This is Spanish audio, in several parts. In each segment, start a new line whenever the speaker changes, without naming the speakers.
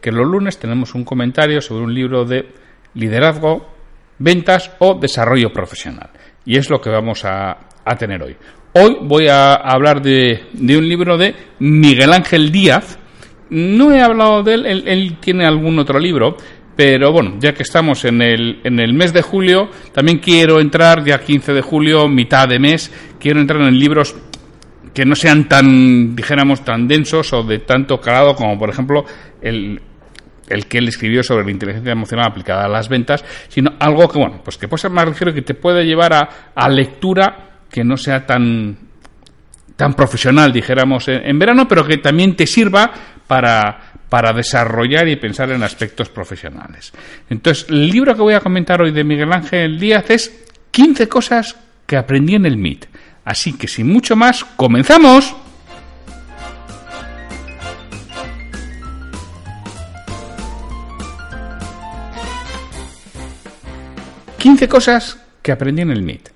que los lunes tenemos un comentario sobre un libro de liderazgo, ventas o desarrollo profesional. Y es lo que vamos a, tener hoy. Hoy voy a hablar de, de, un libro de Miguel Ángel Díaz. No he hablado de él, él, tiene algún otro libro, pero bueno, ya que estamos en el, en el mes de julio, también quiero entrar, ya 15 de julio, mitad de mes, quiero entrar en libros que no sean tan, dijéramos, tan densos o de tanto calado como, por ejemplo, el, el que él escribió sobre la inteligencia emocional aplicada a las ventas, sino algo que, bueno, pues que puede ser más ligero que te puede llevar a, a lectura que no sea tan, tan profesional, dijéramos, en, en, verano, pero que también te sirva para, para desarrollar y pensar en aspectos profesionales. Entonces, el libro que voy a comentar hoy de Miguel Ángel Díaz es 15 cosas que aprendí en el MIT. Así que sin mucho más, comenzamos. 15 cosas que aprendí en el MIT,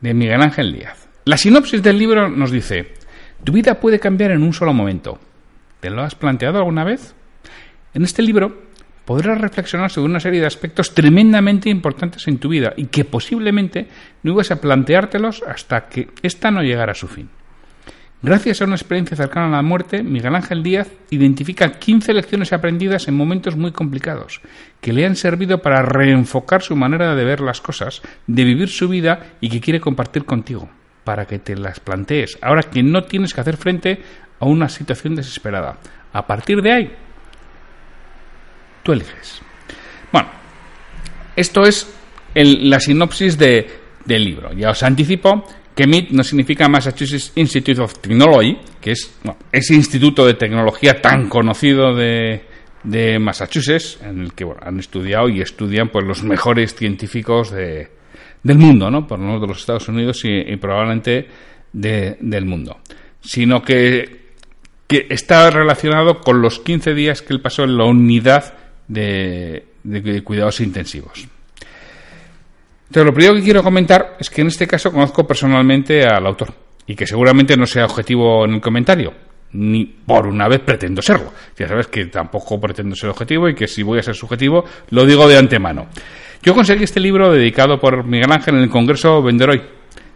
de Miguel Ángel Díaz. La sinopsis del libro nos dice, tu vida puede cambiar en un solo momento. ¿Te lo has planteado alguna vez? En este libro podrás reflexionar sobre una serie de aspectos tremendamente importantes en tu vida y que posiblemente no ibas a planteártelos hasta que ésta no llegara a su fin. Gracias a una experiencia cercana a la muerte, Miguel Ángel Díaz identifica 15 lecciones aprendidas en momentos muy complicados, que le han servido para reenfocar su manera de ver las cosas, de vivir su vida y que quiere compartir contigo, para que te las plantees, ahora que no tienes que hacer frente a una situación desesperada. A partir de ahí, tú eliges. Bueno, esto es el, la sinopsis de, del libro. Ya os anticipo que MIT no significa Massachusetts Institute of Technology, que es ese instituto de tecnología tan conocido de, de Massachusetts, en el que bueno, han estudiado y estudian pues, los mejores científicos de, del mundo, ¿no? por menos de los Estados Unidos y, probablemente de, del mundo, sino que, que, está relacionado con los 15 días que él pasó en la unidad de cuidados intensivos. Entonces, lo primero que quiero comentar es que en este caso conozco personalmente al autor y que seguramente no sea objetivo en el comentario, ni por una vez pretendo serlo. Ya sabes que tampoco pretendo ser objetivo y que si voy a ser subjetivo lo digo de antemano. Yo conseguí este libro dedicado por Miguel Ángel en el Congreso Venderoy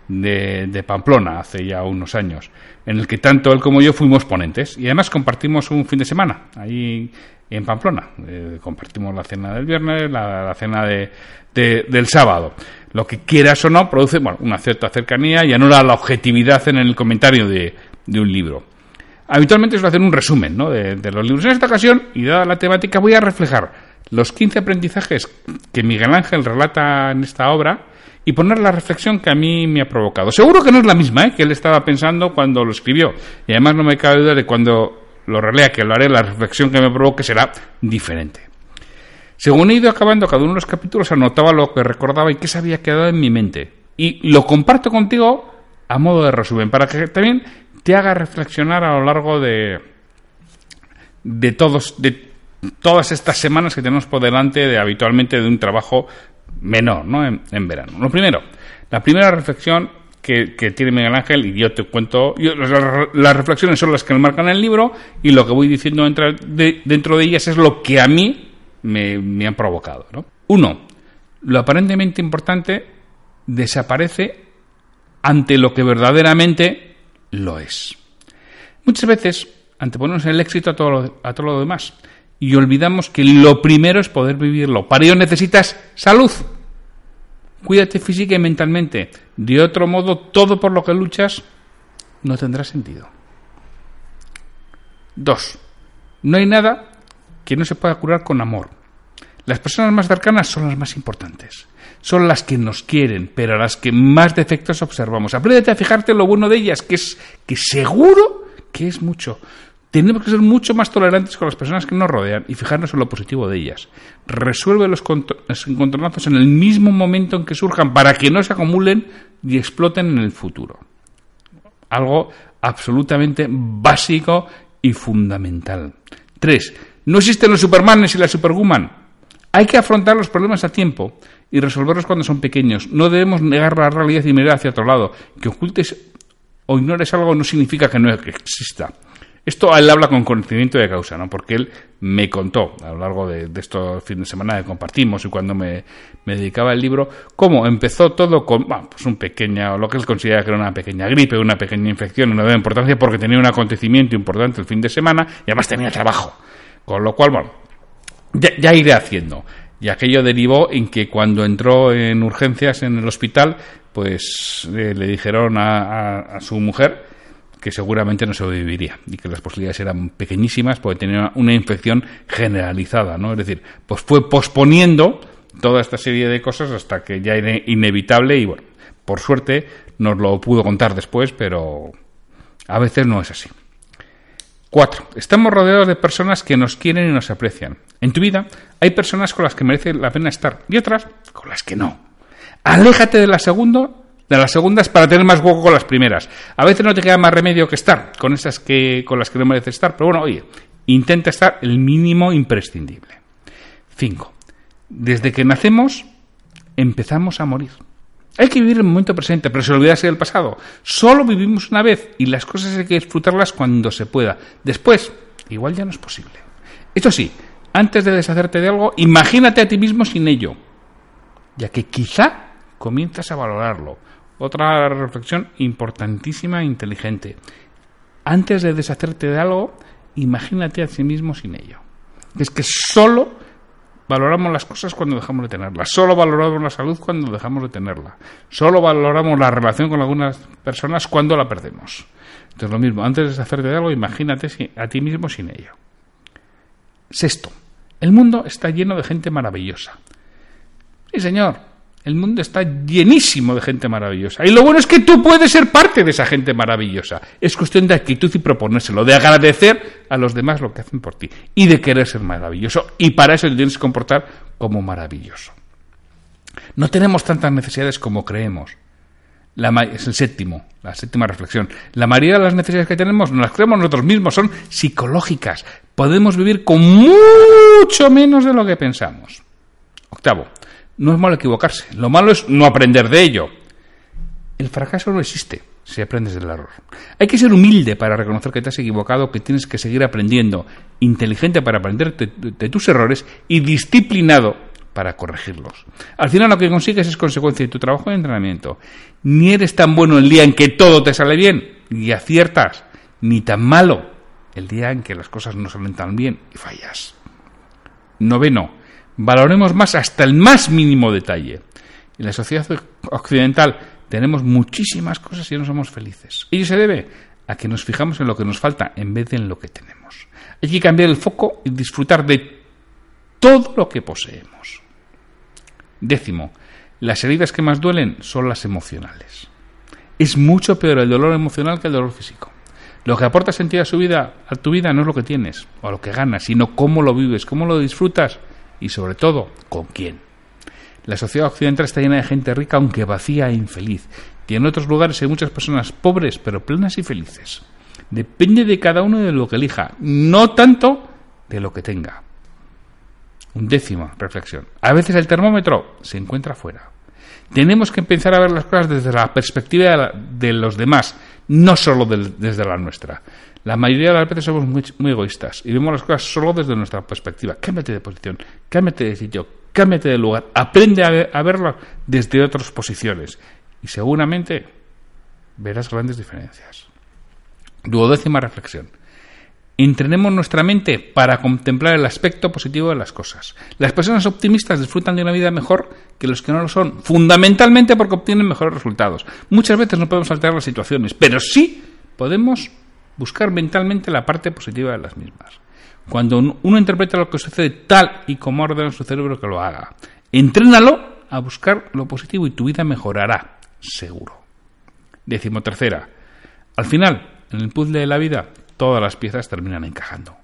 de, de Pamplona hace ya unos años, en el que tanto él como yo fuimos ponentes y además compartimos un fin de semana ahí en Pamplona. Eh, compartimos la cena del viernes, la, la cena de, de, del sábado. Lo que quieras o no produce bueno, una cierta cercanía y anula la objetividad en el comentario de, de un libro. Habitualmente suelo hacer un resumen ¿no? de, de, los libros. En esta ocasión, y dada la temática, voy a reflejar los 15 aprendizajes que Miguel Ángel relata en esta obra y poner la reflexión que a mí me ha provocado. Seguro que no es la misma ¿eh? que él estaba pensando cuando lo escribió. Y además no me cabe duda de cuando lo relea, que lo haré, la reflexión que me provoque será diferente. Según he ido acabando cada uno de los capítulos, anotaba lo que recordaba y qué se había quedado en mi mente. Y lo comparto contigo a modo de resumen, para que también te haga reflexionar a lo largo de, de, todos, de todas estas semanas que tenemos por delante de habitualmente de un trabajo menor ¿no? en, verano. Lo primero, la primera reflexión que, tiene Miguel Ángel, y yo te cuento, las, reflexiones son las que marcan el libro y lo que voy diciendo dentro de, dentro de ellas es lo que a mí me, me han provocado. ¿no? Uno, lo aparentemente importante desaparece ante lo que verdaderamente lo es. Muchas veces anteponemos el éxito a todo lo, a todo lo demás y olvidamos que lo primero es poder vivirlo. Para ello necesitas salud. Cuídate física y mentalmente. De otro modo, todo por lo que luchas no tendrá sentido. Dos. No hay nada que no se pueda curar con amor. Las personas más cercanas son las más importantes. Son las que nos quieren, pero a las que más defectos observamos. Apréndete a fijarte en lo bueno de ellas, que es que seguro que es mucho. Tenemos que ser mucho más tolerantes con las personas que nos rodean y fijarnos en lo positivo de ellas. Resuelve los, encontronazos en el mismo momento en que surjan para que no se acumulen y exploten en el futuro. Algo absolutamente básico y fundamental. Tres, no existen los Supermanes y la Superwoman. Hay que afrontar los problemas a tiempo y resolverlos cuando son pequeños. No debemos negar la realidad y mirar hacia otro lado. Que ocultes o ignores algo no significa que no exista. Esto él habla con conocimiento de causa, ¿no? Porque él me contó a lo largo de, estos fines de semana que compartimos y cuando me, dedicaba al libro, cómo empezó todo con pues un pequeño, lo que él considera que era una pequeña gripe, una pequeña infección, una de importancia porque tenía un acontecimiento importante el fin de semana y además tenía trabajo. Con lo cual, bueno, ya, iré haciendo. Y aquello derivó en que cuando entró en urgencias en el hospital, pues eh, le dijeron a su mujer que seguramente no sobreviviría y que las posibilidades eran pequeñísimas porque tenía una infección generalizada, ¿no? Es decir, pues fue posponiendo toda esta serie de cosas hasta que ya era inevitable y bueno, por suerte nos lo pudo contar después, pero a veces no es así. Cuatro, estamos rodeados de personas que nos quieren y nos aprecian. En tu vida hay personas con las que merece la pena estar y otras con las que no. Aléjate de la segunda de las segundas para tener más hueco con las primeras. A veces no te queda más remedio que estar con esas que con las que no mereces estar, pero bueno, oye, intenta estar el mínimo imprescindible. 5. Desde que nacemos empezamos a morir. Hay que vivir el momento presente, pero se olvidarse del pasado. Solo vivimos una vez y las cosas hay que disfrutarlas cuando se pueda. Después, igual ya no es posible. Eso sí, antes de deshacerte de algo, imagínate a ti mismo sin ello, ya que quizá comienzas a valorarlo otra reflexión importantísima e inteligente. Antes de deshacerte de algo, imagínate a sí mismo sin ello. Es que solo valoramos las cosas cuando dejamos de tenerlas. Solo valoramos la salud cuando dejamos de tenerla. Solo valoramos la relación con algunas personas cuando la perdemos. Entonces lo mismo, antes de deshacerte de algo, imagínate a ti mismo sin ello. Sexto, el mundo está lleno de gente maravillosa. Sí, señor, el mundo está llenísimo de gente maravillosa. Y lo bueno es que tú puedes ser parte de esa gente maravillosa. Es cuestión de actitud y proponérselo, de agradecer a los demás lo que hacen por ti y de querer ser maravilloso. Y para eso te tienes que comportar como maravilloso. No tenemos tantas necesidades como creemos. es el séptimo, la séptima reflexión. La mayoría de las necesidades que tenemos no las creemos nosotros mismos, son psicológicas. Podemos vivir con mucho menos de lo que pensamos. Octavo, no es malo equivocarse, lo malo es no aprender de ello. El fracaso no existe si aprendes del error. Hay que ser humilde para reconocer que te has equivocado, que tienes que seguir aprendiendo, inteligente para aprender de, tus errores y disciplinado para corregirlos. Al final lo que consigues es consecuencia de tu trabajo y entrenamiento. Ni eres tan bueno el día en que todo te sale bien y aciertas, ni tan malo el día en que las cosas no salen tan bien y fallas. Noveno, valoremos más hasta el más mínimo detalle. En la sociedad occidental tenemos muchísimas cosas y no somos felices. Ello se debe a que nos fijamos en lo que nos falta en vez de en lo que tenemos. Hay que cambiar el foco y disfrutar de todo lo que poseemos. Décimo, las heridas que más duelen son las emocionales. Es mucho peor el dolor emocional que el dolor físico. Lo que aporta sentido a, su vida, a tu vida no es lo que tienes o lo que ganas, sino cómo lo vives, cómo lo disfrutas y sobre todo con quién. La sociedad occidental está llena de gente rica aunque vacía e infeliz. Y en otros lugares hay muchas personas pobres pero plenas y felices. Depende de cada uno de lo que elija, no tanto de lo que tenga. Undécima reflexión. A veces el termómetro se encuentra fuera. Tenemos que empezar a ver las cosas desde la perspectiva de, los demás, no solo desde la nuestra. La mayoría de las veces somos muy, muy, egoístas y vemos las cosas solo desde nuestra perspectiva. Cámbiate de posición, cámbiate de sitio, cámbiate de lugar, aprende a, verlo desde otras posiciones y seguramente verás grandes diferencias. Duodécima reflexión. Entrenemos nuestra mente para contemplar el aspecto positivo de las cosas. Las personas optimistas disfrutan de una vida mejor que los que no lo son, fundamentalmente porque obtienen mejores resultados. Muchas veces no podemos alterar las situaciones, pero sí podemos buscar mentalmente la parte positiva de las mismas. Cuando uno interpreta lo que sucede tal y como ordena su cerebro que lo haga, entrénalo a buscar lo positivo y tu vida mejorará, seguro. Décimo tercera. Al final, en el puzzle de la vida, todas las piezas terminan encajando.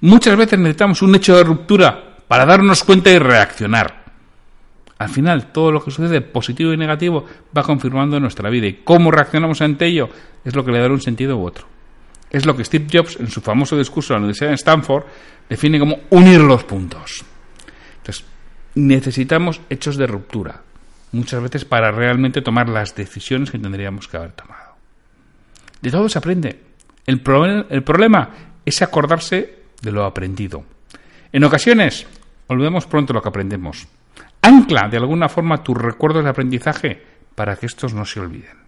Muchas veces necesitamos un hecho de ruptura para darnos cuenta y reaccionar. Al final, todo lo que sucede, positivo y negativo, va confirmando nuestra vida y cómo reaccionamos ante ello es lo que le dará un sentido u otro. Es lo que Steve Jobs, en su famoso discurso en la Universidad de Stanford, define como unir los puntos. Entonces, necesitamos hechos de ruptura, muchas veces para realmente tomar las decisiones que tendríamos que haber tomado. De todo se aprende. El, problema es acordarse de lo aprendido. En ocasiones, olvidamos pronto lo que aprendemos. Ancla de alguna forma tus recuerdos de aprendizaje para que estos no se olviden.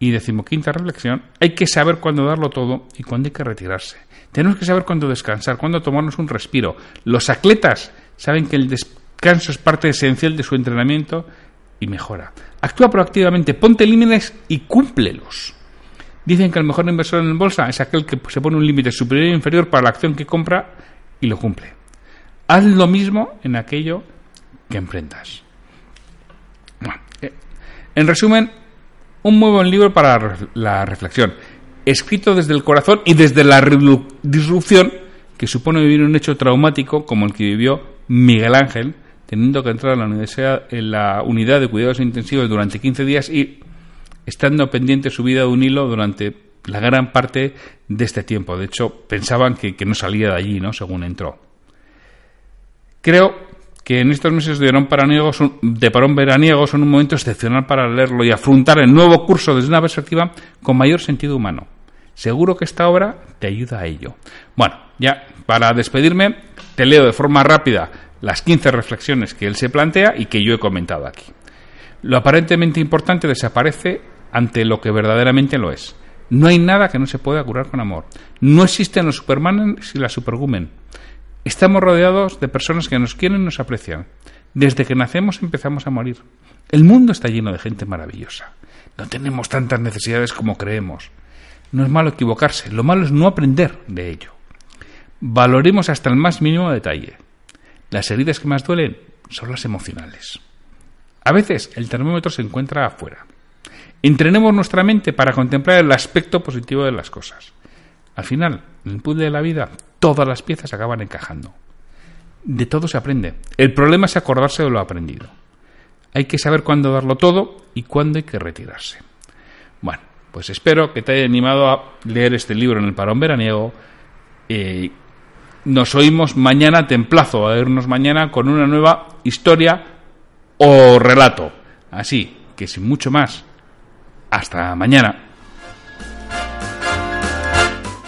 Y decimoquinta reflexión, hay que saber cuándo darlo todo y cuándo hay que retirarse. Tenemos que saber cuándo descansar, cuándo tomarnos un respiro. Los atletas saben que el descanso es parte esencial de su entrenamiento y mejora. Actúa proactivamente, ponte límites y cúmplelos. Dicen que el mejor inversor en bolsa es aquel que se pone un límite superior e inferior para la acción que compra y lo cumple. Haz lo mismo en aquello que emprendas. Eh, en resumen, un muy buen libro para la reflexión, escrito desde el corazón y desde la disrupción que supone vivir un hecho traumático como el que vivió Miguel Ángel, teniendo que entrar a la universidad en la unidad de cuidados intensivos durante 15 días y estando pendiente su vida de un hilo durante la gran parte de este tiempo. De hecho, pensaban que, que no salía de allí, ¿no? Según entró. Creo que en estos meses de, parón veraniego son un momento excepcional para leerlo y afrontar el nuevo curso desde una perspectiva con mayor sentido humano. Seguro que esta obra te ayuda a ello. Bueno, ya para despedirme, te leo de forma rápida las 15 reflexiones que él se plantea y que yo he comentado aquí. Lo aparentemente importante desaparece ante lo que verdaderamente lo es. No hay nada que no se pueda curar con amor. No existen los Supermanes y la Superwoman. Estamos rodeados de personas que nos quieren y nos aprecian. Desde que nacemos empezamos a morir. El mundo está lleno de gente maravillosa. No tenemos tantas necesidades como creemos. No es malo equivocarse, lo malo es no aprender de ello. Valoremos hasta el más mínimo detalle. Las heridas que más duelen son las emocionales. A veces el termómetro se encuentra afuera. Entrenemos nuestra mente para contemplar el aspecto positivo de las cosas. Al final, en el puzzle de la vida, todas las piezas acaban encajando. De todo se aprende. El problema es acordarse de lo aprendido. Hay que saber cuándo darlo todo y cuándo hay que retirarse. Bueno, pues espero que te haya animado a leer este libro en el parón veraniego. Eh, nos oímos mañana, te emplazo a vernos mañana con una nueva historia o relato. Así que sin mucho más, hasta mañana.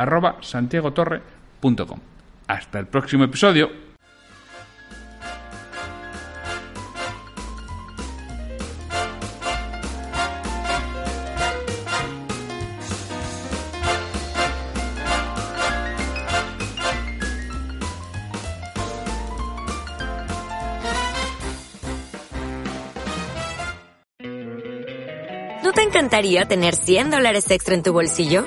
arroba santiagotorre.com. Hasta el próximo episodio.
¿No te encantaría tener 100 dólares extra en tu bolsillo?